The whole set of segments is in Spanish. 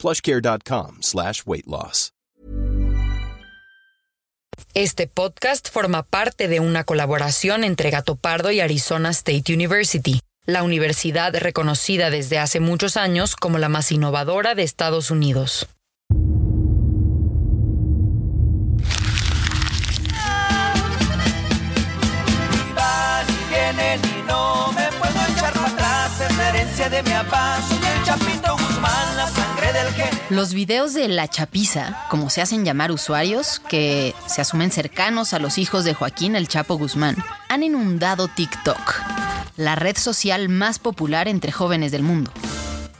plushcare.com slash weight loss. Este podcast forma parte de una colaboración entre Gato Pardo y Arizona State University, la universidad reconocida desde hace muchos años como la más innovadora de Estados Unidos. van y vienen y no me puedo echar para atrás. Es la herencia de mi Los videos de La Chapiza, como se hacen llamar usuarios, que se asumen cercanos a los hijos de Joaquín el Chapo Guzmán, han inundado TikTok, la red social más popular entre jóvenes del mundo.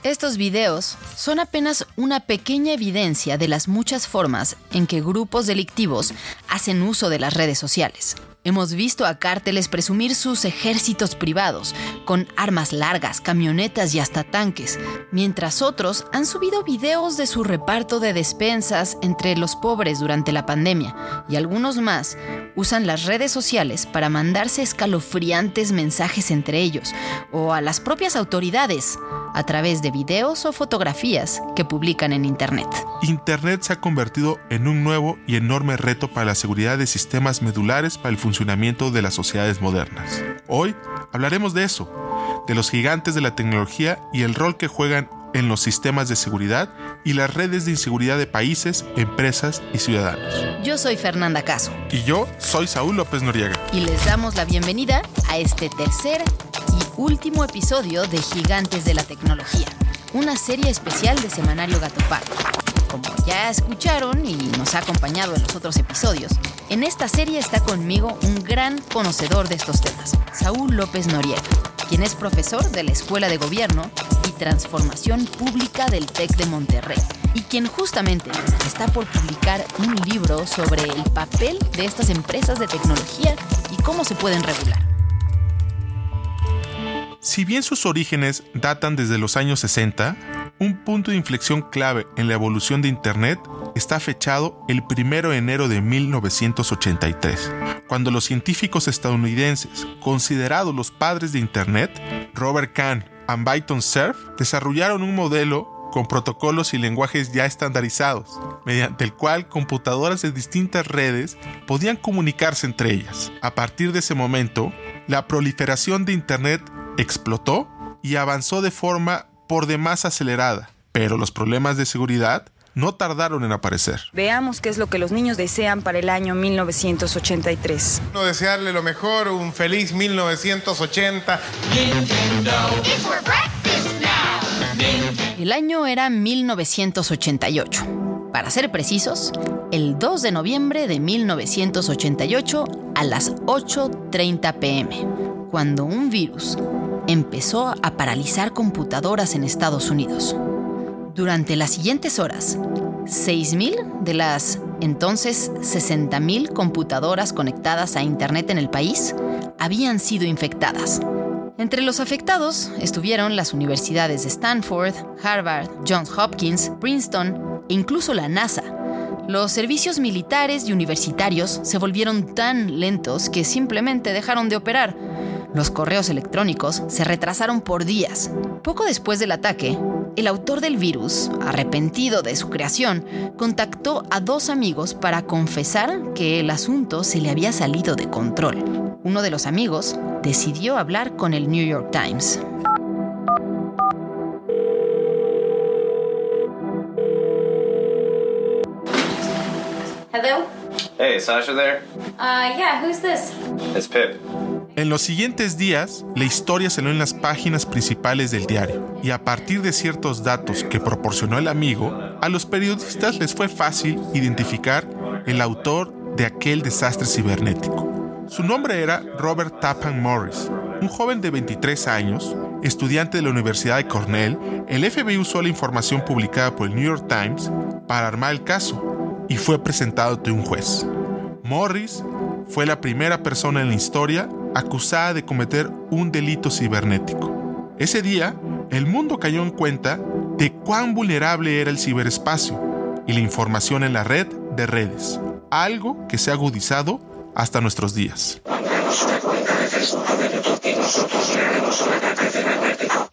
Estos videos son apenas una pequeña evidencia de las muchas formas en que grupos delictivos hacen uso de las redes sociales. Hemos visto a cárteles presumir sus ejércitos privados, con armas largas, camionetas y hasta tanques, mientras otros han subido videos de su reparto de despensas entre los pobres durante la pandemia, y algunos más usan las redes sociales para mandarse escalofriantes mensajes entre ellos o a las propias autoridades a través de videos o fotografías que publican en Internet. Internet se ha convertido en un nuevo y enorme reto para la seguridad de sistemas medulares para el funcionamiento de las sociedades modernas. Hoy hablaremos de eso, de los gigantes de la tecnología y el rol que juegan en los sistemas de seguridad y las redes de inseguridad de países, empresas y ciudadanos. Yo soy Fernanda Caso Y yo soy Saúl López Noriega. y les damos la bienvenida a este tercer y último episodio de Gigantes de la Tecnología, una serie especial de Semanario Gato. Como ya escucharon y nos ha acompañado en los otros episodios, en esta serie está conmigo un gran conocedor de estos temas, Saúl López Noriega, quien es profesor de la Escuela de Gobierno y Transformación Pública del TEC de Monterrey, y quien justamente está por publicar un libro sobre el papel de estas empresas de tecnología y cómo se pueden regular. Si bien sus orígenes datan desde los años 60, un punto de inflexión clave en la evolución de Internet está fechado el 1 de enero de 1983, cuando los científicos estadounidenses, considerados los padres de Internet, Robert Kahn y Byton Cerf, desarrollaron un modelo con protocolos y lenguajes ya estandarizados, mediante el cual computadoras de distintas redes podían comunicarse entre ellas. A partir de ese momento, la proliferación de Internet explotó y avanzó de forma por demás acelerada, pero los problemas de seguridad no tardaron en aparecer. Veamos qué es lo que los niños desean para el año 1983. No desearle lo mejor, un feliz 1980. El año era 1988. Para ser precisos, el 2 de noviembre de 1988 a las 8.30 pm, cuando un virus empezó a paralizar computadoras en Estados Unidos. Durante las siguientes horas, 6.000 de las entonces 60.000 computadoras conectadas a Internet en el país habían sido infectadas. Entre los afectados estuvieron las universidades de Stanford, Harvard, Johns Hopkins, Princeton e incluso la NASA. Los servicios militares y universitarios se volvieron tan lentos que simplemente dejaron de operar. Los correos electrónicos se retrasaron por días. Poco después del ataque, el autor del virus, arrepentido de su creación, contactó a dos amigos para confesar que el asunto se le había salido de control. Uno de los amigos decidió hablar con el New York Times. Hello? Hey, is Sasha there? Uh, yeah, who's this? It's Pip. En los siguientes días, la historia salió en las páginas principales del diario, y a partir de ciertos datos que proporcionó el amigo, a los periodistas les fue fácil identificar el autor de aquel desastre cibernético. Su nombre era Robert Tappan Morris, un joven de 23 años, estudiante de la Universidad de Cornell. El FBI usó la información publicada por el New York Times para armar el caso, y fue presentado ante un juez. Morris fue la primera persona en la historia acusada de cometer un delito cibernético. Ese día, el mundo cayó en cuenta de cuán vulnerable era el ciberespacio y la información en la red de redes, algo que se ha agudizado hasta nuestros días.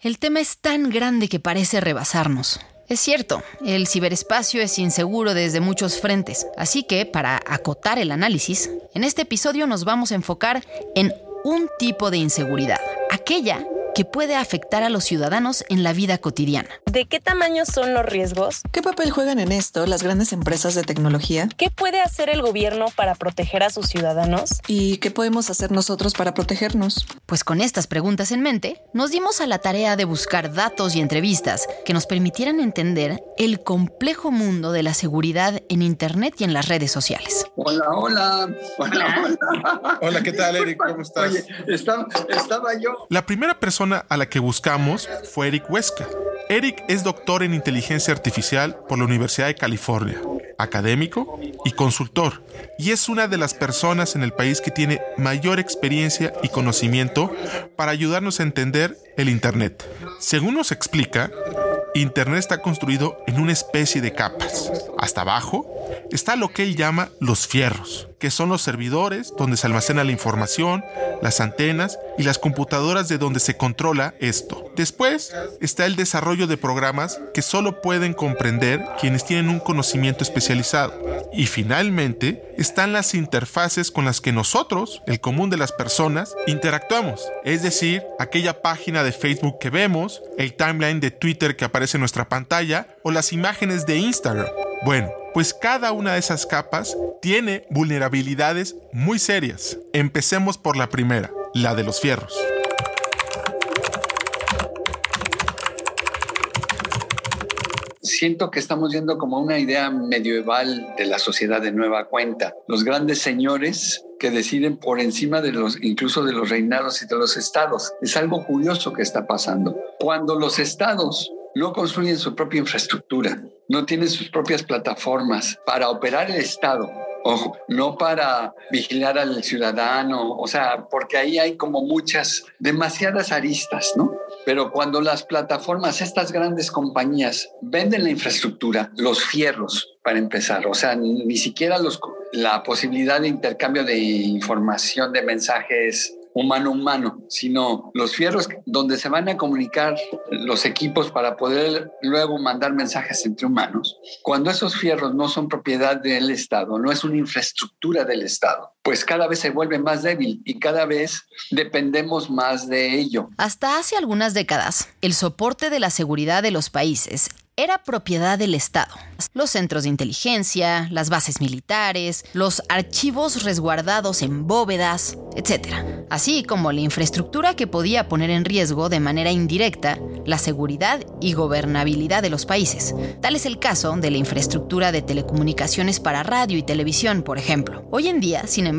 El tema es tan grande que parece rebasarnos. Es cierto, el ciberespacio es inseguro desde muchos frentes, así que para acotar el análisis, en este episodio nos vamos a enfocar en un tipo de inseguridad, aquella que puede afectar a los ciudadanos en la vida cotidiana. ¿De qué tamaño son los riesgos? ¿Qué papel juegan en esto las grandes empresas de tecnología? ¿Qué puede hacer el gobierno para proteger a sus ciudadanos? ¿Y qué podemos hacer nosotros para protegernos? Pues con estas preguntas en mente, nos dimos a la tarea de buscar datos y entrevistas que nos permitieran entender el complejo mundo de la seguridad en Internet y en las redes sociales. Hola, hola. Hola, hola. Hola, ¿qué tal, Eric? ¿Cómo estás? Oye, estaba, estaba yo. La primera persona a la que buscamos fue Eric Huesca. Eric es doctor en inteligencia artificial por la Universidad de California, académico y consultor, y es una de las personas en el país que tiene mayor experiencia y conocimiento para ayudarnos a entender el Internet. Según nos explica, Internet está construido en una especie de capas. Hasta abajo está lo que él llama los fierros, que son los servidores donde se almacena la información, las antenas y las computadoras de donde se controla esto. Después está el desarrollo de programas que solo pueden comprender quienes tienen un conocimiento especializado. Y finalmente están las interfaces con las que nosotros, el común de las personas, interactuamos. Es decir, aquella página de Facebook que vemos, el timeline de Twitter que aparece en nuestra pantalla o las imágenes de Instagram. Bueno, pues cada una de esas capas tiene vulnerabilidades muy serias. Empecemos por la primera, la de los fierros. Siento que estamos yendo como una idea medieval de la sociedad de nueva cuenta. Los grandes señores que deciden por encima de los, incluso de los reinados y de los estados. Es algo curioso que está pasando. Cuando los estados no construyen su propia infraestructura, no tienen sus propias plataformas para operar el Estado. Ojo, no para vigilar al ciudadano, o sea, porque ahí hay como muchas, demasiadas aristas, ¿no? Pero cuando las plataformas, estas grandes compañías, venden la infraestructura, los fierros, para empezar, o sea, ni siquiera los, la posibilidad de intercambio de información, de mensajes humano humano, sino los fierros donde se van a comunicar los equipos para poder luego mandar mensajes entre humanos. Cuando esos fierros no son propiedad del Estado, no es una infraestructura del Estado, pues cada vez se vuelve más débil y cada vez dependemos más de ello. Hasta hace algunas décadas, el soporte de la seguridad de los países era propiedad del Estado. Los centros de inteligencia, las bases militares, los archivos resguardados en bóvedas, etc. Así como la infraestructura que podía poner en riesgo de manera indirecta la seguridad y gobernabilidad de los países. Tal es el caso de la infraestructura de telecomunicaciones para radio y televisión, por ejemplo. Hoy en día, sin embargo,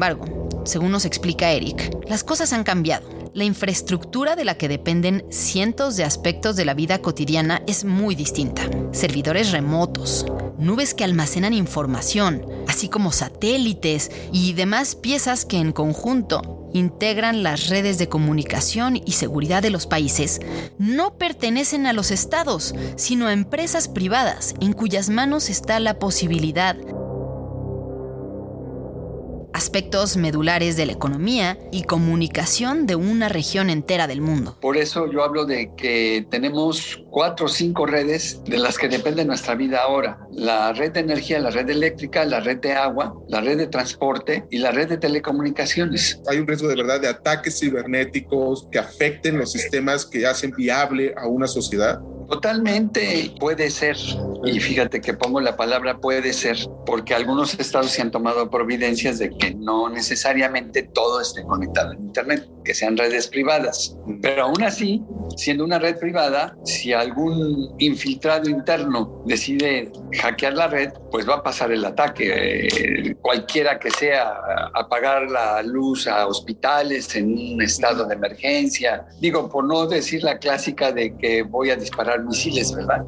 según nos explica Eric, las cosas han cambiado la infraestructura de la que dependen cientos de aspectos de la vida cotidiana es muy distinta. Servidores remotos, nubes que almacenan información, así como satélites y demás piezas que en conjunto integran las redes de comunicación y seguridad de los países, no pertenecen a los estados, sino a empresas privadas en cuyas manos está la posibilidad aspectos medulares de la economía y comunicación de una región entera del mundo. Por eso yo hablo de que tenemos cuatro o cinco redes de las que depende nuestra vida ahora. La red de energía, la red eléctrica, la red de agua, la red de transporte y la red de telecomunicaciones. Hay un riesgo de verdad de ataques cibernéticos que afecten los sistemas que hacen viable a una sociedad. Totalmente puede ser. Y fíjate que pongo la palabra puede ser, porque algunos estados se han tomado providencias de que no necesariamente todo esté conectado en Internet, que sean redes privadas. Pero aún así, siendo una red privada, si algún infiltrado interno decide hackear la red, pues va a pasar el ataque. Cualquiera que sea, apagar la luz a hospitales en un estado de emergencia. Digo, por no decir la clásica de que voy a disparar tirar misiles, ¿verdad?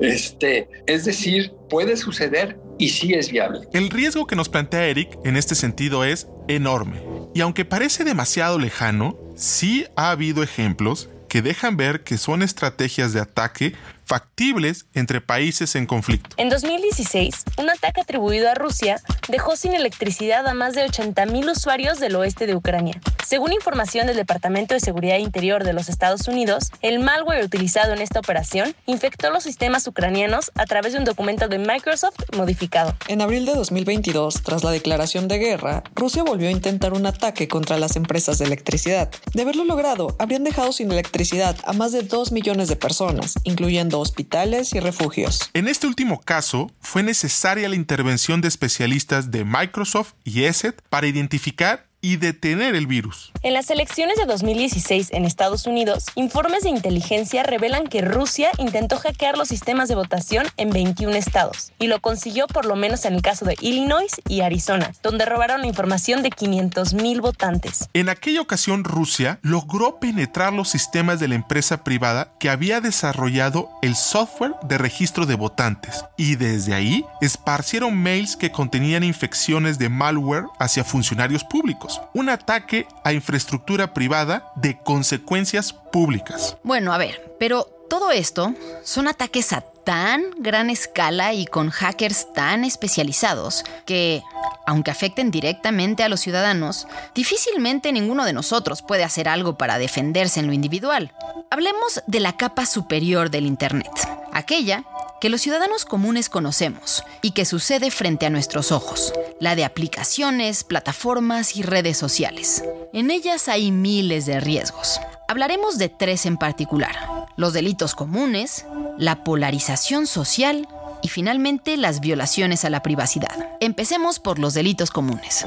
este, es decir, puede suceder y sí es viable. El riesgo que nos plantea Eric en este sentido es enorme. Y aunque parece demasiado lejano, sí ha habido ejemplos que dejan ver que son estrategias de ataque factibles entre países en conflicto. En 2016, un ataque atribuido a Rusia dejó sin electricidad a más de 80.000 usuarios del oeste de Ucrania. Según información del Departamento de Seguridad Interior de los Estados Unidos, el malware utilizado en esta operación infectó los sistemas ucranianos a través de un documento de Microsoft modificado. En abril de 2022, tras la declaración de guerra, Rusia volvió a intentar un ataque contra las empresas de electricidad. De haberlo logrado, habrían dejado sin electricidad a más de 2 millones de personas, incluyendo hospitales y refugios. En este último caso, fue necesaria la intervención de especialistas de Microsoft y ESET para identificar y detener el virus. En las elecciones de 2016 en Estados Unidos, informes de inteligencia revelan que Rusia intentó hackear los sistemas de votación en 21 estados y lo consiguió por lo menos en el caso de Illinois y Arizona, donde robaron la información de 500.000 votantes. En aquella ocasión Rusia logró penetrar los sistemas de la empresa privada que había desarrollado el software de registro de votantes y desde ahí esparcieron mails que contenían infecciones de malware hacia funcionarios públicos un ataque a infraestructura privada de consecuencias públicas. Bueno, a ver, pero todo esto son ataques a tan gran escala y con hackers tan especializados que, aunque afecten directamente a los ciudadanos, difícilmente ninguno de nosotros puede hacer algo para defenderse en lo individual. Hablemos de la capa superior del Internet, aquella que los ciudadanos comunes conocemos y que sucede frente a nuestros ojos, la de aplicaciones, plataformas y redes sociales. En ellas hay miles de riesgos. Hablaremos de tres en particular, los delitos comunes, la polarización social y finalmente las violaciones a la privacidad. Empecemos por los delitos comunes.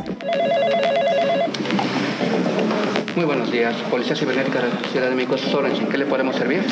Muy buenos días, Policía Cibernética de la Ciudad de México, ¿en qué le podemos servir?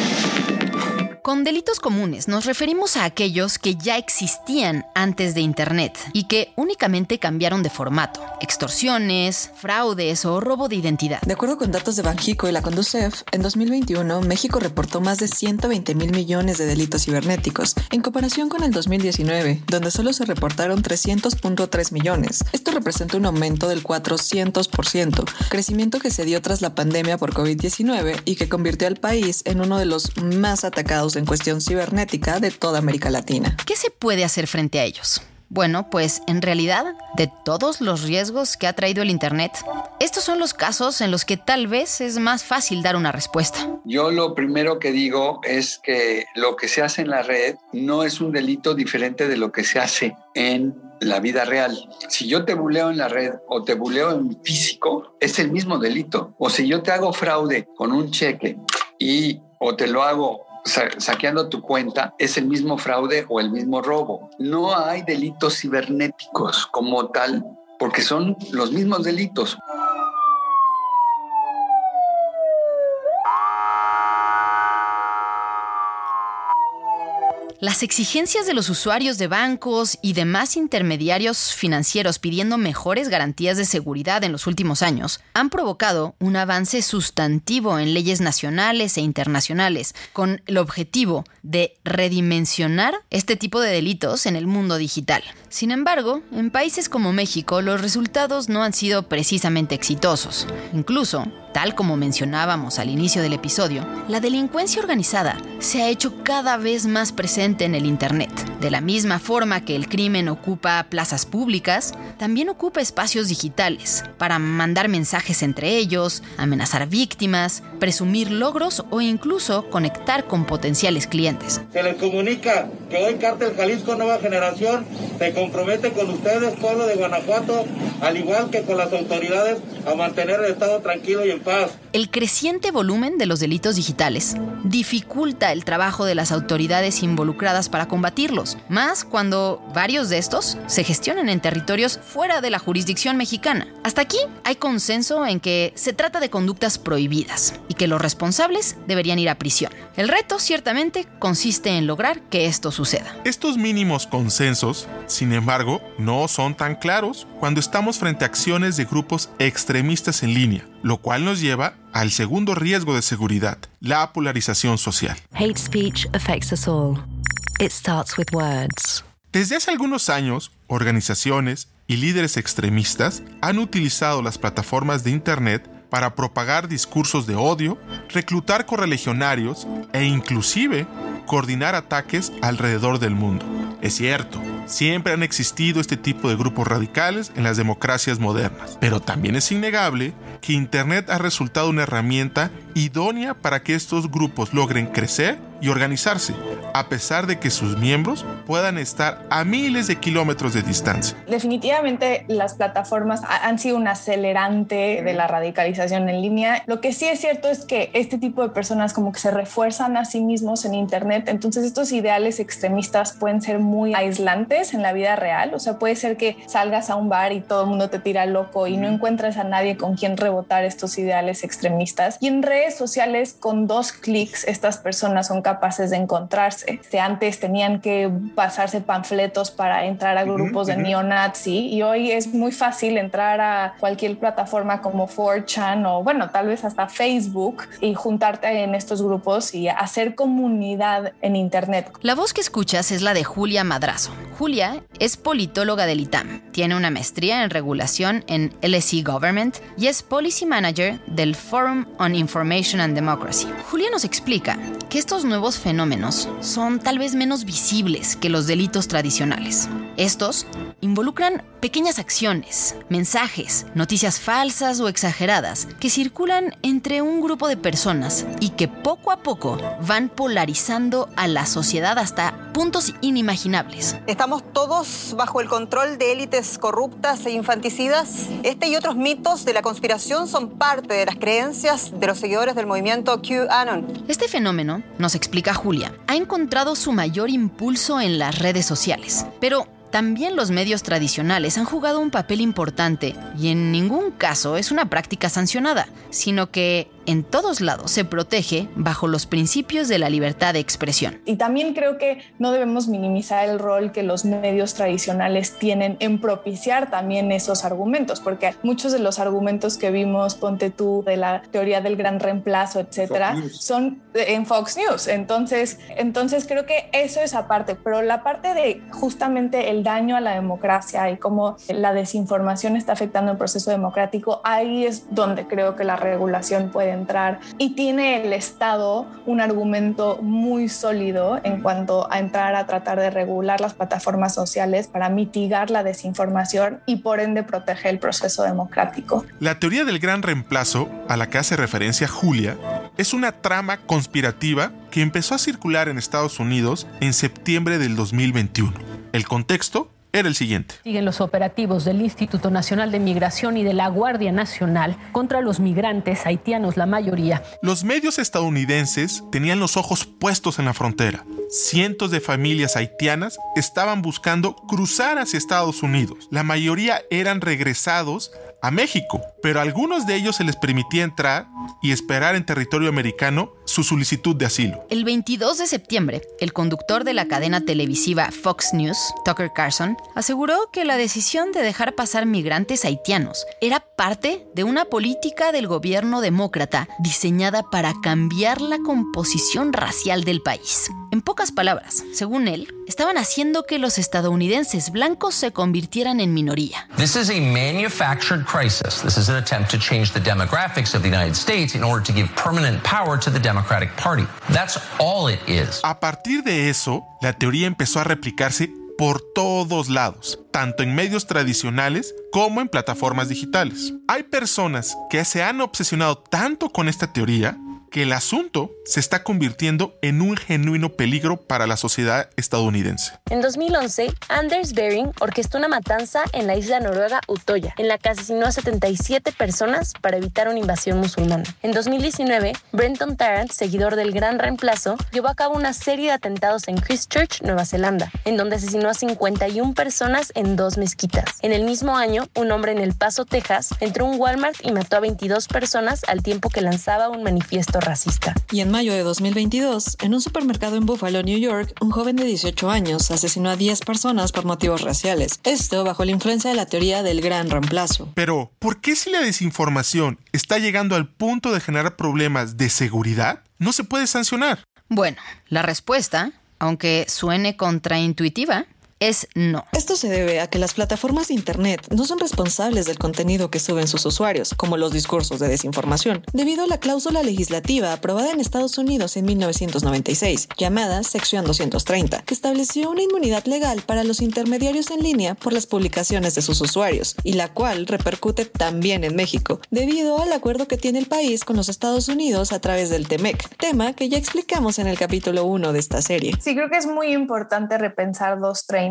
Con delitos comunes nos referimos a aquellos que ya existían antes de Internet y que únicamente cambiaron de formato. Extorsiones, fraudes o robo de identidad. De acuerdo con datos de Banjico y la Conducef, en 2021 México reportó más de 120 mil millones de delitos cibernéticos, en comparación con el 2019, donde solo se reportaron 300.3 millones. Esto representa un aumento del 400%, crecimiento que se dio tras la pandemia por COVID-19 y que convirtió al país en uno de los más atacados en cuestión cibernética de toda América Latina. ¿Qué se puede hacer frente a ellos? Bueno, pues en realidad, de todos los riesgos que ha traído el Internet, estos son los casos en los que tal vez es más fácil dar una respuesta. Yo lo primero que digo es que lo que se hace en la red no es un delito diferente de lo que se hace en la vida real. Si yo te buleo en la red o te buleo en físico, es el mismo delito. O si yo te hago fraude con un cheque y o te lo hago saqueando tu cuenta es el mismo fraude o el mismo robo. No hay delitos cibernéticos como tal, porque son los mismos delitos. Las exigencias de los usuarios de bancos y demás intermediarios financieros pidiendo mejores garantías de seguridad en los últimos años han provocado un avance sustantivo en leyes nacionales e internacionales con el objetivo de redimensionar este tipo de delitos en el mundo digital. Sin embargo, en países como México los resultados no han sido precisamente exitosos. Incluso, tal como mencionábamos al inicio del episodio, la delincuencia organizada se ha hecho cada vez más presente en el Internet. De la misma forma que el crimen ocupa plazas públicas, también ocupa espacios digitales para mandar mensajes entre ellos, amenazar víctimas, presumir logros o incluso conectar con potenciales clientes. Se les comunica que hoy Cártel Jalisco Nueva Generación se compromete con ustedes, pueblo de Guanajuato, al igual que con las autoridades, a mantener el Estado tranquilo y en paz. El creciente volumen de los delitos digitales dificulta el trabajo de las autoridades involucradas para combatirlos, más cuando varios de estos se gestionan en territorios fuera de la jurisdicción mexicana. Hasta aquí hay consenso en que se trata de conductas prohibidas y que los responsables deberían ir a prisión. El reto ciertamente consiste en lograr que esto suceda. Estos mínimos consensos, sin embargo, no son tan claros cuando estamos frente a acciones de grupos extremistas en línea, lo cual nos lleva al segundo riesgo de seguridad, la polarización social. Hate speech affects us all. It starts with words. Desde hace algunos años, organizaciones y líderes extremistas han utilizado las plataformas de Internet para propagar discursos de odio, reclutar correligionarios e inclusive coordinar ataques alrededor del mundo. Es cierto, siempre han existido este tipo de grupos radicales en las democracias modernas, pero también es innegable que Internet ha resultado una herramienta idónea para que estos grupos logren crecer y organizarse, a pesar de que sus miembros puedan estar a miles de kilómetros de distancia. Definitivamente las plataformas han sido un acelerante de la radicalización en línea. Lo que sí es cierto es que este tipo de personas como que se refuerzan a sí mismos en Internet, entonces estos ideales extremistas pueden ser muy aislantes en la vida real, o sea, puede ser que salgas a un bar y todo el mundo te tira loco y no encuentras a nadie con quien rebotar estos ideales extremistas. Y en redes sociales con dos clics estas personas son capaces de encontrarse. De antes tenían que pasarse panfletos para entrar a grupos de neonazi y hoy es muy fácil entrar a cualquier plataforma como 4chan o bueno, tal vez hasta Facebook y juntarte en estos grupos y hacer comunidad en internet. La voz que escuchas es la de Julia Madrazo. Julia es politóloga del ITAM, tiene una maestría en regulación en LSE Government y es Policy Manager del Forum on Information and Democracy. Julia nos explica que estos nuevos fenómenos son tal vez menos visibles que los delitos tradicionales. Estos involucran pequeñas acciones, mensajes, noticias falsas o exageradas que circulan entre un grupo de personas y que poco a poco van polarizando a la sociedad hasta puntos inimaginables. Estamos todos bajo el control de élites corruptas e infanticidas. Este y otros mitos de la conspiración son parte de las creencias de los seguidores del movimiento QAnon. Este fenómeno, nos explica Julia, ha encontrado su mayor impulso en las redes sociales. Pero también los medios tradicionales han jugado un papel importante y en ningún caso es una práctica sancionada, sino que en todos lados se protege bajo los principios de la libertad de expresión. Y también creo que no debemos minimizar el rol que los medios tradicionales tienen en propiciar también esos argumentos, porque muchos de los argumentos que vimos, ponte tú, de la teoría del gran reemplazo, etcétera, son en Fox News. Entonces, entonces creo que eso es aparte, pero la parte de justamente el daño a la democracia y cómo la desinformación está afectando el proceso democrático, ahí es donde creo que la regulación puede entrar y tiene el Estado un argumento muy sólido en cuanto a entrar a tratar de regular las plataformas sociales para mitigar la desinformación y por ende proteger el proceso democrático. La teoría del gran reemplazo, a la que hace referencia Julia, es una trama conspirativa que empezó a circular en Estados Unidos en septiembre del 2021. El contexto era el siguiente. Siguen los operativos del Instituto Nacional de Migración y de la Guardia Nacional contra los migrantes haitianos, la mayoría. Los medios estadounidenses tenían los ojos puestos en la frontera. Cientos de familias haitianas estaban buscando cruzar hacia Estados Unidos. La mayoría eran regresados a México, pero a algunos de ellos se les permitía entrar y esperar en territorio americano su solicitud de asilo. El 22 de septiembre, el conductor de la cadena televisiva Fox News, Tucker Carlson, aseguró que la decisión de dejar pasar migrantes haitianos era parte de una política del gobierno demócrata diseñada para cambiar la composición racial del país. En pocas palabras, según él, estaban haciendo que los estadounidenses blancos se convirtieran en minoría. This is a manufactured crisis. This is an attempt to change the demographics of the United States in order to give permanent power to the Democratic Party. That's all it is. A partir de eso, la teoría empezó a replicarse por todos lados, tanto en medios tradicionales como en plataformas digitales. Hay personas que se han obsesionado tanto con esta teoría que el asunto se está convirtiendo en un genuino peligro para la sociedad estadounidense. En 2011, Anders Bering orquestó una matanza en la isla noruega Utoya, en la que asesinó a 77 personas para evitar una invasión musulmana. En 2019, Brenton Tarrant, seguidor del Gran Reemplazo, llevó a cabo una serie de atentados en Christchurch, Nueva Zelanda, en donde asesinó a 51 personas en dos mezquitas. En el mismo año, un hombre en El Paso, Texas, entró a un Walmart y mató a 22 personas al tiempo que lanzaba un manifiesto acto racista. Y en mayo de 2022, en un supermercado en Buffalo, New York, un joven de 18 años asesinó a 10 personas por motivos raciales. Esto bajo la influencia de la teoría del gran reemplazo. Pero, ¿por qué si la desinformación está llegando al punto de generar problemas de seguridad, no se puede sancionar? Bueno, la respuesta, aunque suene contraintuitiva, es no. Esto se debe a que las plataformas de Internet no son responsables del contenido que suben sus usuarios, como los discursos de desinformación, debido a la cláusula legislativa aprobada en Estados Unidos en 1996, llamada Sección 230, que estableció una inmunidad legal para los intermediarios en línea por las publicaciones de sus usuarios, y la cual repercute también en México, debido al acuerdo que tiene el país con los Estados Unidos a través del TEMEC, tema que ya explicamos en el capítulo 1 de esta serie. Sí, creo que es muy importante repensar 230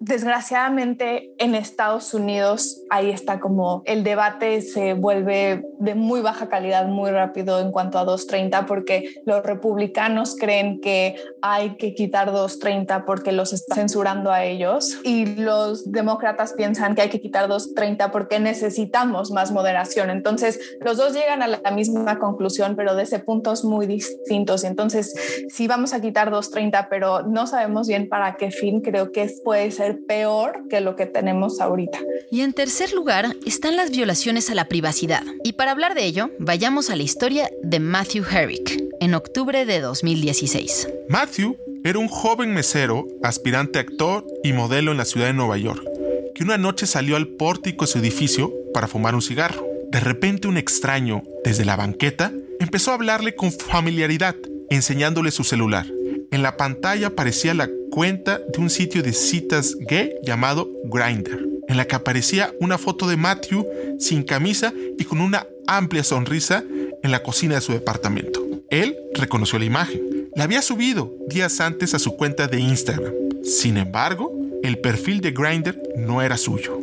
Desgraciadamente en Estados Unidos ahí está como el debate se vuelve de muy baja calidad muy rápido en cuanto a 230 porque los republicanos creen que hay que quitar 230 porque los está censurando a ellos y los demócratas piensan que hay que quitar 230 porque necesitamos más moderación. Entonces los dos llegan a la misma conclusión pero desde puntos muy distintos. Entonces si vamos a quitar 230 pero no sabemos bien para qué fin, creo que puede ser peor que lo que tenemos ahorita. Y en tercer lugar están las violaciones a la privacidad. Y para hablar de ello, vayamos a la historia de Matthew Herrick, en octubre de 2016. Matthew era un joven mesero, aspirante actor y modelo en la ciudad de Nueva York, que una noche salió al pórtico de su edificio para fumar un cigarro. De repente un extraño, desde la banqueta, empezó a hablarle con familiaridad, enseñándole su celular. En la pantalla aparecía la cuenta de un sitio de citas gay llamado Grindr, en la que aparecía una foto de Matthew sin camisa y con una amplia sonrisa en la cocina de su departamento. Él reconoció la imagen. La había subido días antes a su cuenta de Instagram. Sin embargo, el perfil de Grindr no era suyo.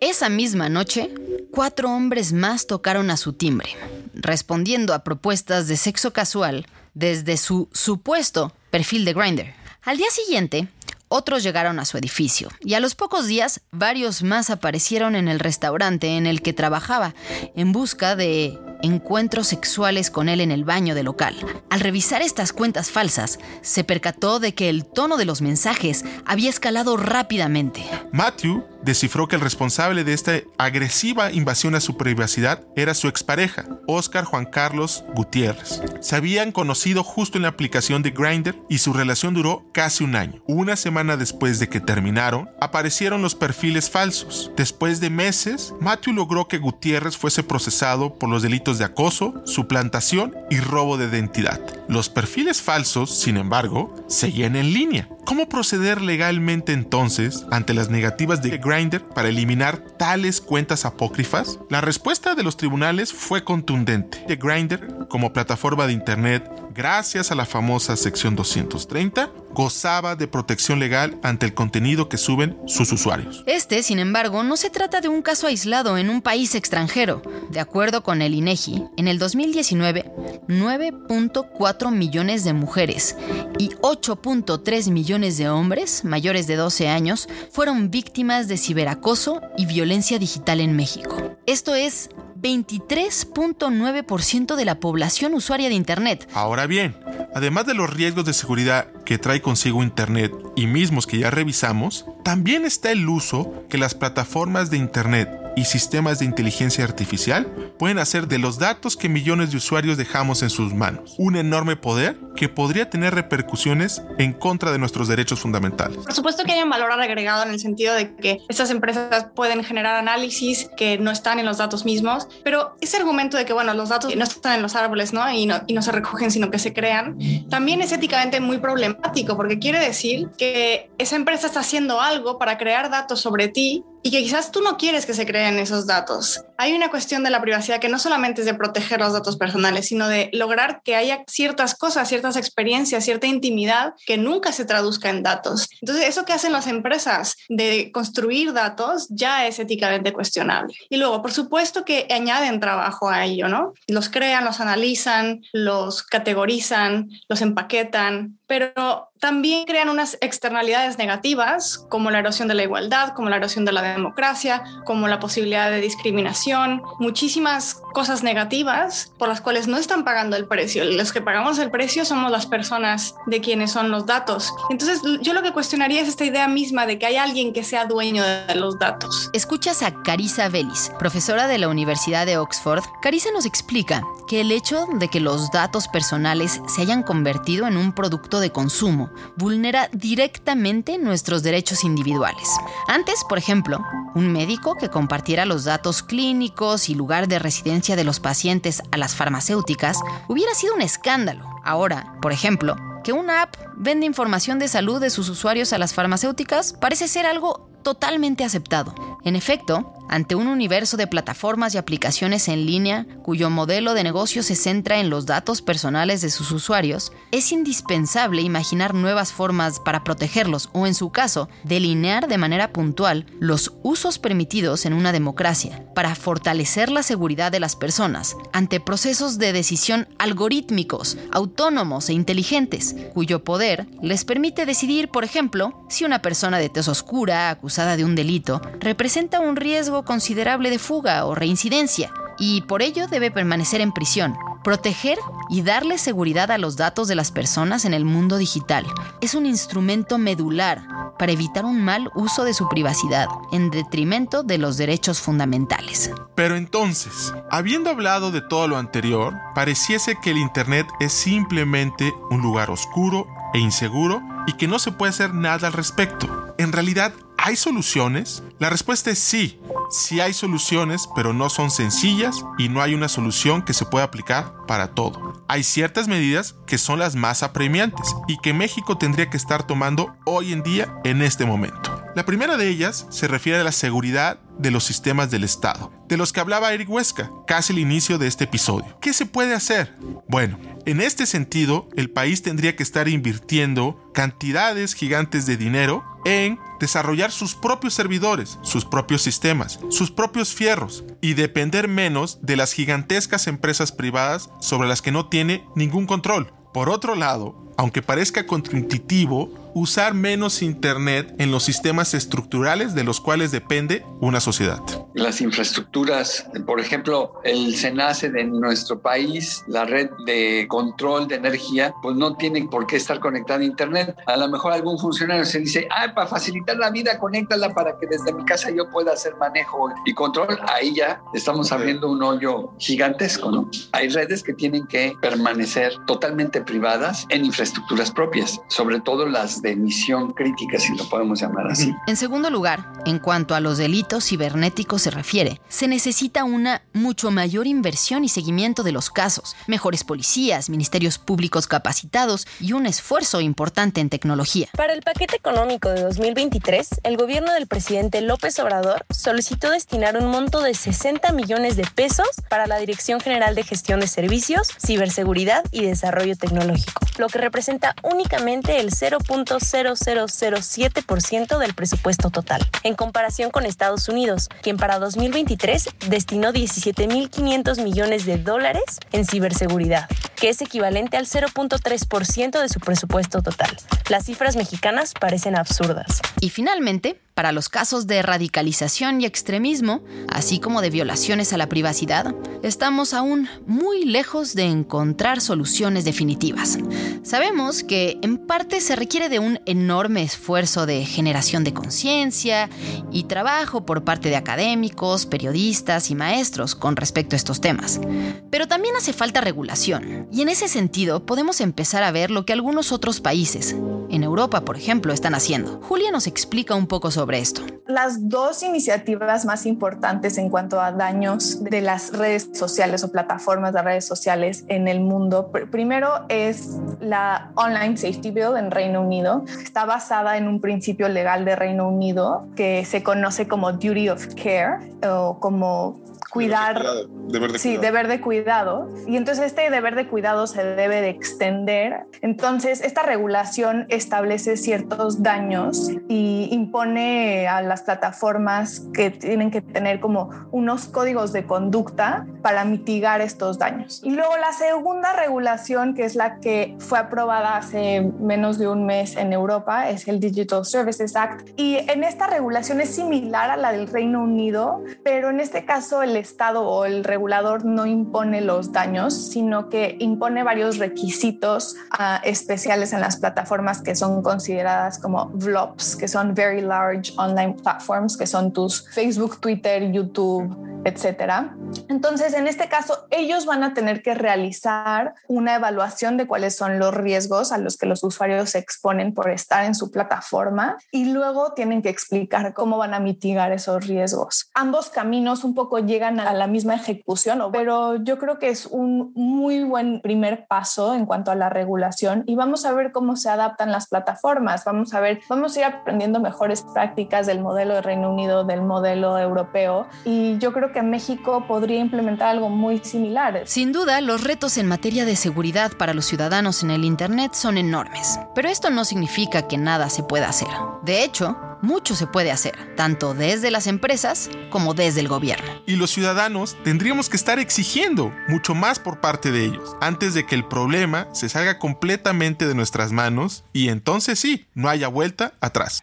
Esa misma noche, cuatro hombres más tocaron a su timbre, respondiendo a propuestas de sexo casual desde su supuesto perfil de Grindr. Al día siguiente, otros llegaron a su edificio y a los pocos días varios más aparecieron en el restaurante en el que trabajaba en busca de encuentros sexuales con él en el baño del local. Al revisar estas cuentas falsas, se percató de que el tono de los mensajes había escalado rápidamente. Matthew descifró que el responsable de esta agresiva invasión a su privacidad era su expareja, Oscar Juan Carlos Gutiérrez. Se habían conocido justo en la aplicación de Grindr y su relación duró casi un año. Una semana después de que terminaron, aparecieron los perfiles falsos. Después de meses, Matthew logró que Gutiérrez fuese procesado por los delitos de acoso, suplantación y robo de identidad. Los perfiles falsos, sin embargo, seguían en línea. ¿Cómo proceder legalmente entonces ante las negativas de Grindr para eliminar tales cuentas apócrifas? La respuesta de los tribunales fue contundente. De Grindr, como plataforma de internet, gracias a la famosa sección 230, gozaba de protección legal ante el contenido que suben sus usuarios. Este, sin embargo, no se trata de un caso aislado en un país extranjero. De acuerdo con el INEGI, en el 2019, 9.4 millones de mujeres y 8.3 millones de hombres mayores de 12 años fueron víctimas de ciberacoso y violencia digital en México. Esto es 23.9% de la población usuaria de Internet. Ahora bien, además de los riesgos de seguridad que trae consigo Internet y mismos que ya revisamos, también está el uso que las plataformas de Internet y sistemas de inteligencia artificial pueden hacer de los datos que millones de usuarios dejamos en sus manos. Un enorme poder que podría tener repercusiones en contra de nuestros derechos fundamentales. Por supuesto que hay un valor agregado en el sentido de que estas empresas pueden generar análisis que no están en los datos mismos, pero ese argumento de que, bueno, los datos no están en los árboles, ¿no? Y no, y no se recogen, sino que se crean, también es éticamente muy problemático porque quiere decir que esa empresa está haciendo algo para crear datos sobre ti y que quizás tú no quieres que se creen esos datos. Hay una cuestión de la privacidad que no solamente es de proteger los datos personales, sino de lograr que haya ciertas cosas, ciertas experiencias, cierta intimidad que nunca se traduzca en datos. Entonces, eso que hacen las empresas de construir datos ya es éticamente cuestionable. Y luego, por supuesto que añaden trabajo a ello, ¿no? Los crean, los analizan, los categorizan, los empaquetan, pero también crean unas externalidades negativas como la erosión de la igualdad, como la erosión de la democracia, como la posibilidad de discriminación, muchísimas cosas negativas por las cuales no están pagando el precio. Los que pagamos el precio somos las personas de quienes son los datos. Entonces yo lo que cuestionaría es esta idea misma de que hay alguien que sea dueño de los datos. Escuchas a Carissa Bellis, profesora de la Universidad de Oxford. Carissa nos explica que el hecho de que los datos personales se hayan convertido en un producto de consumo vulnera directamente nuestros derechos individuales. Antes, por ejemplo, un médico que compartiera los datos clínicos y lugar de residencia de los pacientes a las farmacéuticas hubiera sido un escándalo. Ahora, por ejemplo, que una app vende información de salud de sus usuarios a las farmacéuticas parece ser algo totalmente aceptado. En efecto, ante un universo de plataformas y aplicaciones en línea cuyo modelo de negocio se centra en los datos personales de sus usuarios, es indispensable imaginar nuevas formas para protegerlos o, en su caso, delinear de manera puntual los usos permitidos en una democracia para fortalecer la seguridad de las personas ante procesos de decisión algorítmicos, autónomos e inteligentes, cuyo poder les permite decidir, por ejemplo, si una persona de tez oscura acusada de un delito representa un riesgo considerable de fuga o reincidencia y por ello debe permanecer en prisión. Proteger y darle seguridad a los datos de las personas en el mundo digital es un instrumento medular para evitar un mal uso de su privacidad en detrimento de los derechos fundamentales. Pero entonces, habiendo hablado de todo lo anterior, pareciese que el Internet es simplemente un lugar oscuro e inseguro y que no se puede hacer nada al respecto. En realidad, ¿Hay soluciones? La respuesta es sí. Sí hay soluciones, pero no son sencillas y no hay una solución que se pueda aplicar para todo. Hay ciertas medidas que son las más apremiantes y que México tendría que estar tomando hoy en día en este momento. La primera de ellas se refiere a la seguridad de los sistemas del Estado, de los que hablaba Eric Huesca casi al inicio de este episodio. ¿Qué se puede hacer? Bueno, en este sentido, el país tendría que estar invirtiendo cantidades gigantes de dinero en desarrollar sus propios servidores, sus propios sistemas, sus propios fierros y depender menos de las gigantescas empresas privadas sobre las que no tiene ningún control. Por otro lado, aunque parezca contraintuitivo, usar menos Internet en los sistemas estructurales de los cuales depende una sociedad. Las infraestructuras, por ejemplo, el SENACE de nuestro país, la red de control de energía, pues no tiene por qué estar conectada a Internet. A lo mejor algún funcionario se dice, ah, para facilitar la vida, conéctala para que desde mi casa yo pueda hacer manejo y control. Ahí ya estamos abriendo un hoyo gigantesco, ¿no? Hay redes que tienen que permanecer totalmente privadas en infraestructuras propias, sobre todo las de misión crítica, si lo podemos llamar así. En segundo lugar, en cuanto a los delitos cibernéticos se refiere, se necesita una mucho mayor inversión y seguimiento de los casos, mejores policías, ministerios públicos capacitados y un esfuerzo importante en tecnología. Para el paquete económico de 2023, el gobierno del presidente López Obrador solicitó destinar un monto de 60 millones de pesos para la Dirección General de Gestión de Servicios, Ciberseguridad y Desarrollo Tecnológico, lo que representa únicamente el 0. 0.0007% del presupuesto total, en comparación con Estados Unidos, quien para 2023 destinó 17.500 millones de dólares en ciberseguridad, que es equivalente al 0.3% de su presupuesto total. Las cifras mexicanas parecen absurdas. Y finalmente, para los casos de radicalización y extremismo, así como de violaciones a la privacidad, estamos aún muy lejos de encontrar soluciones definitivas. Sabemos que en parte se requiere de un enorme esfuerzo de generación de conciencia y trabajo por parte de académicos, periodistas y maestros con respecto a estos temas. Pero también hace falta regulación, y en ese sentido podemos empezar a ver lo que algunos otros países, en Europa por ejemplo, están haciendo. Julia nos explica un poco sobre esto? Las dos iniciativas más importantes en cuanto a daños de las redes sociales o plataformas de redes sociales en el mundo, primero es la Online Safety Bill en Reino Unido. Está basada en un principio legal de Reino Unido que se conoce como Duty of Care o como cuidar, deber de sí, cuidado. deber de cuidado. Y entonces este deber de cuidado se debe de extender. Entonces esta regulación establece ciertos daños y impone a las plataformas que tienen que tener como unos códigos de conducta para mitigar estos daños. Y luego la segunda regulación, que es la que fue aprobada hace menos de un mes en Europa, es el Digital Services Act. Y en esta regulación es similar a la del Reino Unido, pero en este caso el Estado o el regulador no impone los daños, sino que impone varios requisitos uh, especiales en las plataformas que son consideradas como VLOPs, que son Very Large Online Platforms, que son tus Facebook, Twitter, YouTube, etcétera. Entonces, en este caso, ellos van a tener que realizar una evaluación de cuáles son los riesgos a los que los usuarios se exponen por estar en su plataforma y luego tienen que explicar cómo van a mitigar esos riesgos. Ambos caminos un poco llegan a la misma ejecución, pero yo creo que es un muy buen primer paso en cuanto a la regulación y vamos a ver cómo se adaptan las plataformas. Vamos a ver, vamos a ir aprendiendo mejores prácticas del modelo de Reino Unido, del modelo europeo y yo creo que México podría implementar algo muy similar. Sin duda, los retos en materia de seguridad para los ciudadanos en el Internet son enormes, pero esto no significa que nada se pueda hacer. De hecho, mucho se puede hacer, tanto desde las empresas como desde el gobierno. Y los ciudadanos tendríamos que estar exigiendo mucho más por parte de ellos, antes de que el problema se salga completamente de nuestras manos y entonces sí, no haya vuelta atrás.